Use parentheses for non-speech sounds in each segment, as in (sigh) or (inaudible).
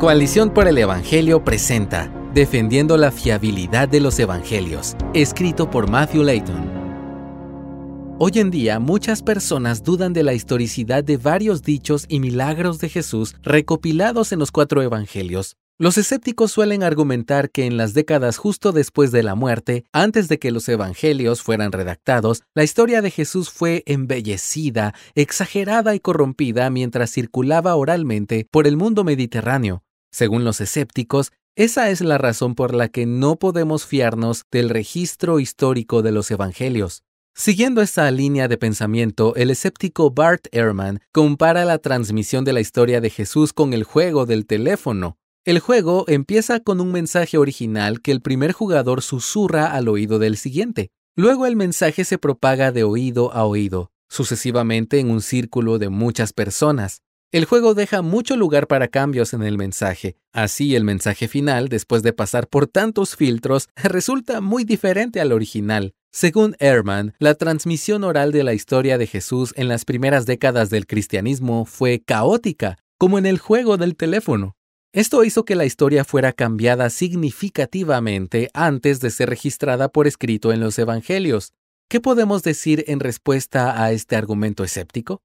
Coalición por el Evangelio presenta Defendiendo la fiabilidad de los Evangelios, escrito por Matthew Layton. Hoy en día muchas personas dudan de la historicidad de varios dichos y milagros de Jesús recopilados en los cuatro Evangelios. Los escépticos suelen argumentar que en las décadas justo después de la muerte, antes de que los evangelios fueran redactados, la historia de Jesús fue embellecida, exagerada y corrompida mientras circulaba oralmente por el mundo mediterráneo. Según los escépticos, esa es la razón por la que no podemos fiarnos del registro histórico de los evangelios. Siguiendo esta línea de pensamiento, el escéptico Bart Ehrman compara la transmisión de la historia de Jesús con el juego del teléfono. El juego empieza con un mensaje original que el primer jugador susurra al oído del siguiente. Luego el mensaje se propaga de oído a oído, sucesivamente en un círculo de muchas personas. El juego deja mucho lugar para cambios en el mensaje. Así el mensaje final, después de pasar por tantos filtros, (laughs) resulta muy diferente al original. Según Ehrman, la transmisión oral de la historia de Jesús en las primeras décadas del cristianismo fue caótica, como en el juego del teléfono. Esto hizo que la historia fuera cambiada significativamente antes de ser registrada por escrito en los Evangelios. ¿Qué podemos decir en respuesta a este argumento escéptico?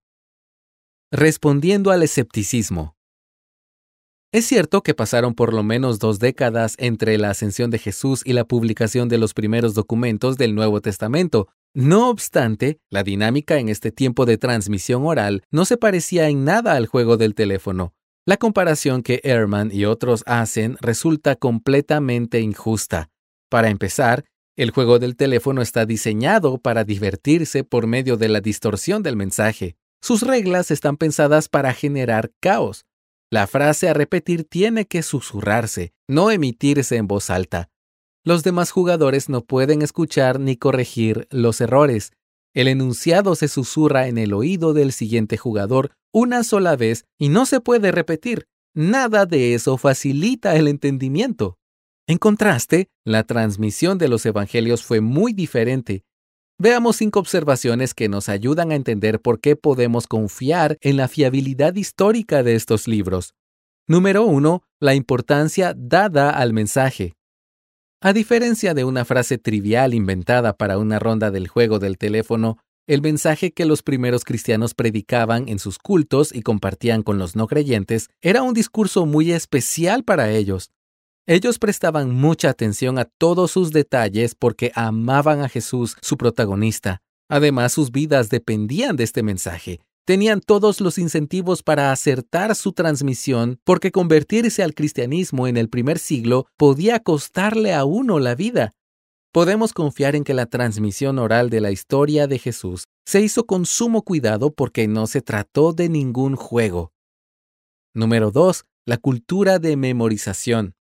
Respondiendo al escepticismo. Es cierto que pasaron por lo menos dos décadas entre la ascensión de Jesús y la publicación de los primeros documentos del Nuevo Testamento. No obstante, la dinámica en este tiempo de transmisión oral no se parecía en nada al juego del teléfono. La comparación que Ehrman y otros hacen resulta completamente injusta. Para empezar, el juego del teléfono está diseñado para divertirse por medio de la distorsión del mensaje. Sus reglas están pensadas para generar caos. La frase a repetir tiene que susurrarse, no emitirse en voz alta. Los demás jugadores no pueden escuchar ni corregir los errores. El enunciado se susurra en el oído del siguiente jugador una sola vez y no se puede repetir. Nada de eso facilita el entendimiento. En contraste, la transmisión de los evangelios fue muy diferente. Veamos cinco observaciones que nos ayudan a entender por qué podemos confiar en la fiabilidad histórica de estos libros. Número 1. La importancia dada al mensaje. A diferencia de una frase trivial inventada para una ronda del juego del teléfono, el mensaje que los primeros cristianos predicaban en sus cultos y compartían con los no creyentes era un discurso muy especial para ellos. Ellos prestaban mucha atención a todos sus detalles porque amaban a Jesús, su protagonista. Además, sus vidas dependían de este mensaje. Tenían todos los incentivos para acertar su transmisión porque convertirse al cristianismo en el primer siglo podía costarle a uno la vida. Podemos confiar en que la transmisión oral de la historia de Jesús se hizo con sumo cuidado porque no se trató de ningún juego. Número 2. La cultura de memorización.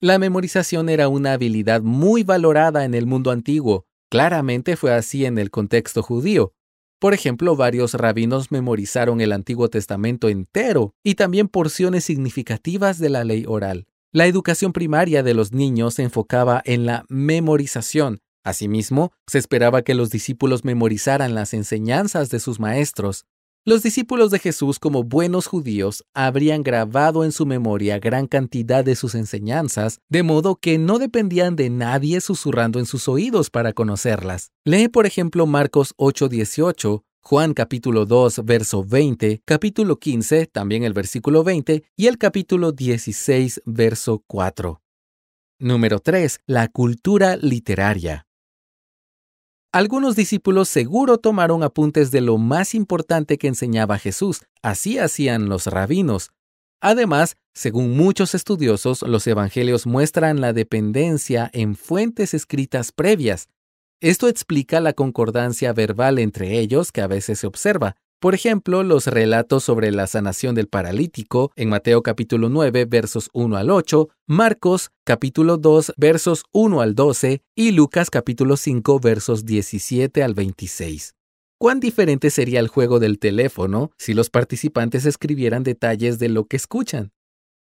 La memorización era una habilidad muy valorada en el mundo antiguo. Claramente fue así en el contexto judío. Por ejemplo, varios rabinos memorizaron el Antiguo Testamento entero y también porciones significativas de la ley oral. La educación primaria de los niños se enfocaba en la memorización. Asimismo, se esperaba que los discípulos memorizaran las enseñanzas de sus maestros. Los discípulos de Jesús, como buenos judíos, habrían grabado en su memoria gran cantidad de sus enseñanzas, de modo que no dependían de nadie susurrando en sus oídos para conocerlas. Lee, por ejemplo, Marcos 8:18, Juan capítulo 2, verso 20, capítulo 15, también el versículo 20, y el capítulo 16, verso 4. Número 3. La cultura literaria. Algunos discípulos seguro tomaron apuntes de lo más importante que enseñaba Jesús, así hacían los rabinos. Además, según muchos estudiosos, los evangelios muestran la dependencia en fuentes escritas previas, esto explica la concordancia verbal entre ellos que a veces se observa. Por ejemplo, los relatos sobre la sanación del paralítico en Mateo capítulo 9 versos 1 al 8, Marcos capítulo 2 versos 1 al 12 y Lucas capítulo 5 versos 17 al 26. ¿Cuán diferente sería el juego del teléfono si los participantes escribieran detalles de lo que escuchan?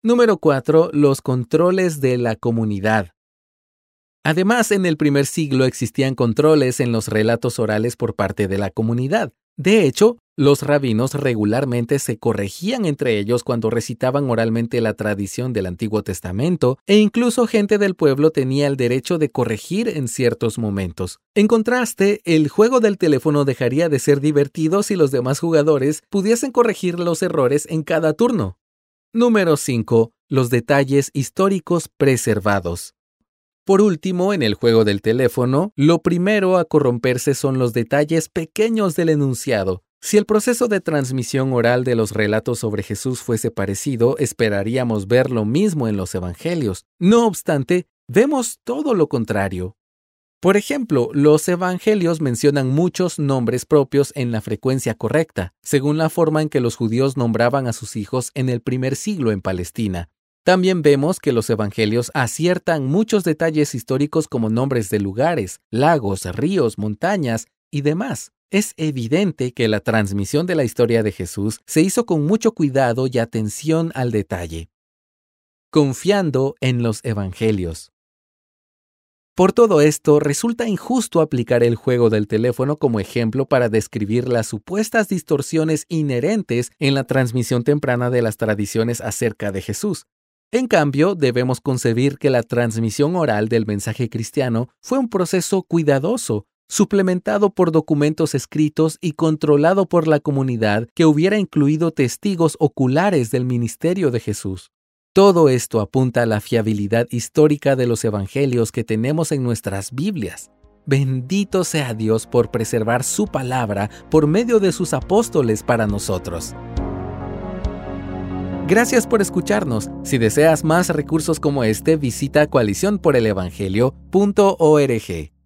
Número 4. Los controles de la comunidad. Además, en el primer siglo existían controles en los relatos orales por parte de la comunidad. De hecho, Los rabinos regularmente se corregían entre ellos cuando recitaban oralmente la tradición del Antiguo Testamento, e incluso gente del pueblo tenía el derecho de corregir en ciertos momentos. En contraste, el juego del teléfono dejaría de ser divertido si los demás jugadores pudiesen corregir los errores en cada turno. Número 5. Los detalles históricos preservados. Por último, en el juego del teléfono, lo primero a corromperse son los detalles pequeños del enunciado. Si el proceso de transmisión oral de los relatos sobre Jesús fuese parecido, esperaríamos ver lo mismo en los Evangelios. No obstante, vemos todo lo contrario. Por ejemplo, los Evangelios mencionan muchos nombres propios en la frecuencia correcta, según la forma en que los judíos nombraban a sus hijos en el primer siglo en Palestina. También vemos que los Evangelios aciertan muchos detalles históricos como nombres de lugares, lagos, ríos, montañas y demás. Es evidente que la transmisión de la historia de Jesús se hizo con mucho cuidado y atención al detalle, confiando en los Evangelios. Por todo esto, resulta injusto aplicar el juego del teléfono como ejemplo para describir las supuestas distorsiones inherentes en la transmisión temprana de las tradiciones acerca de Jesús. En cambio, debemos concebir que la transmisión oral del mensaje cristiano fue un proceso cuidadoso, suplementado por documentos escritos y controlado por la comunidad que hubiera incluido testigos oculares del ministerio de Jesús. Todo esto apunta a la fiabilidad histórica de los evangelios que tenemos en nuestras Biblias. Bendito sea Dios por preservar su palabra por medio de sus apóstoles para nosotros. Gracias por escucharnos. Si deseas más recursos como este, visita coaliciónporelevangelio.org.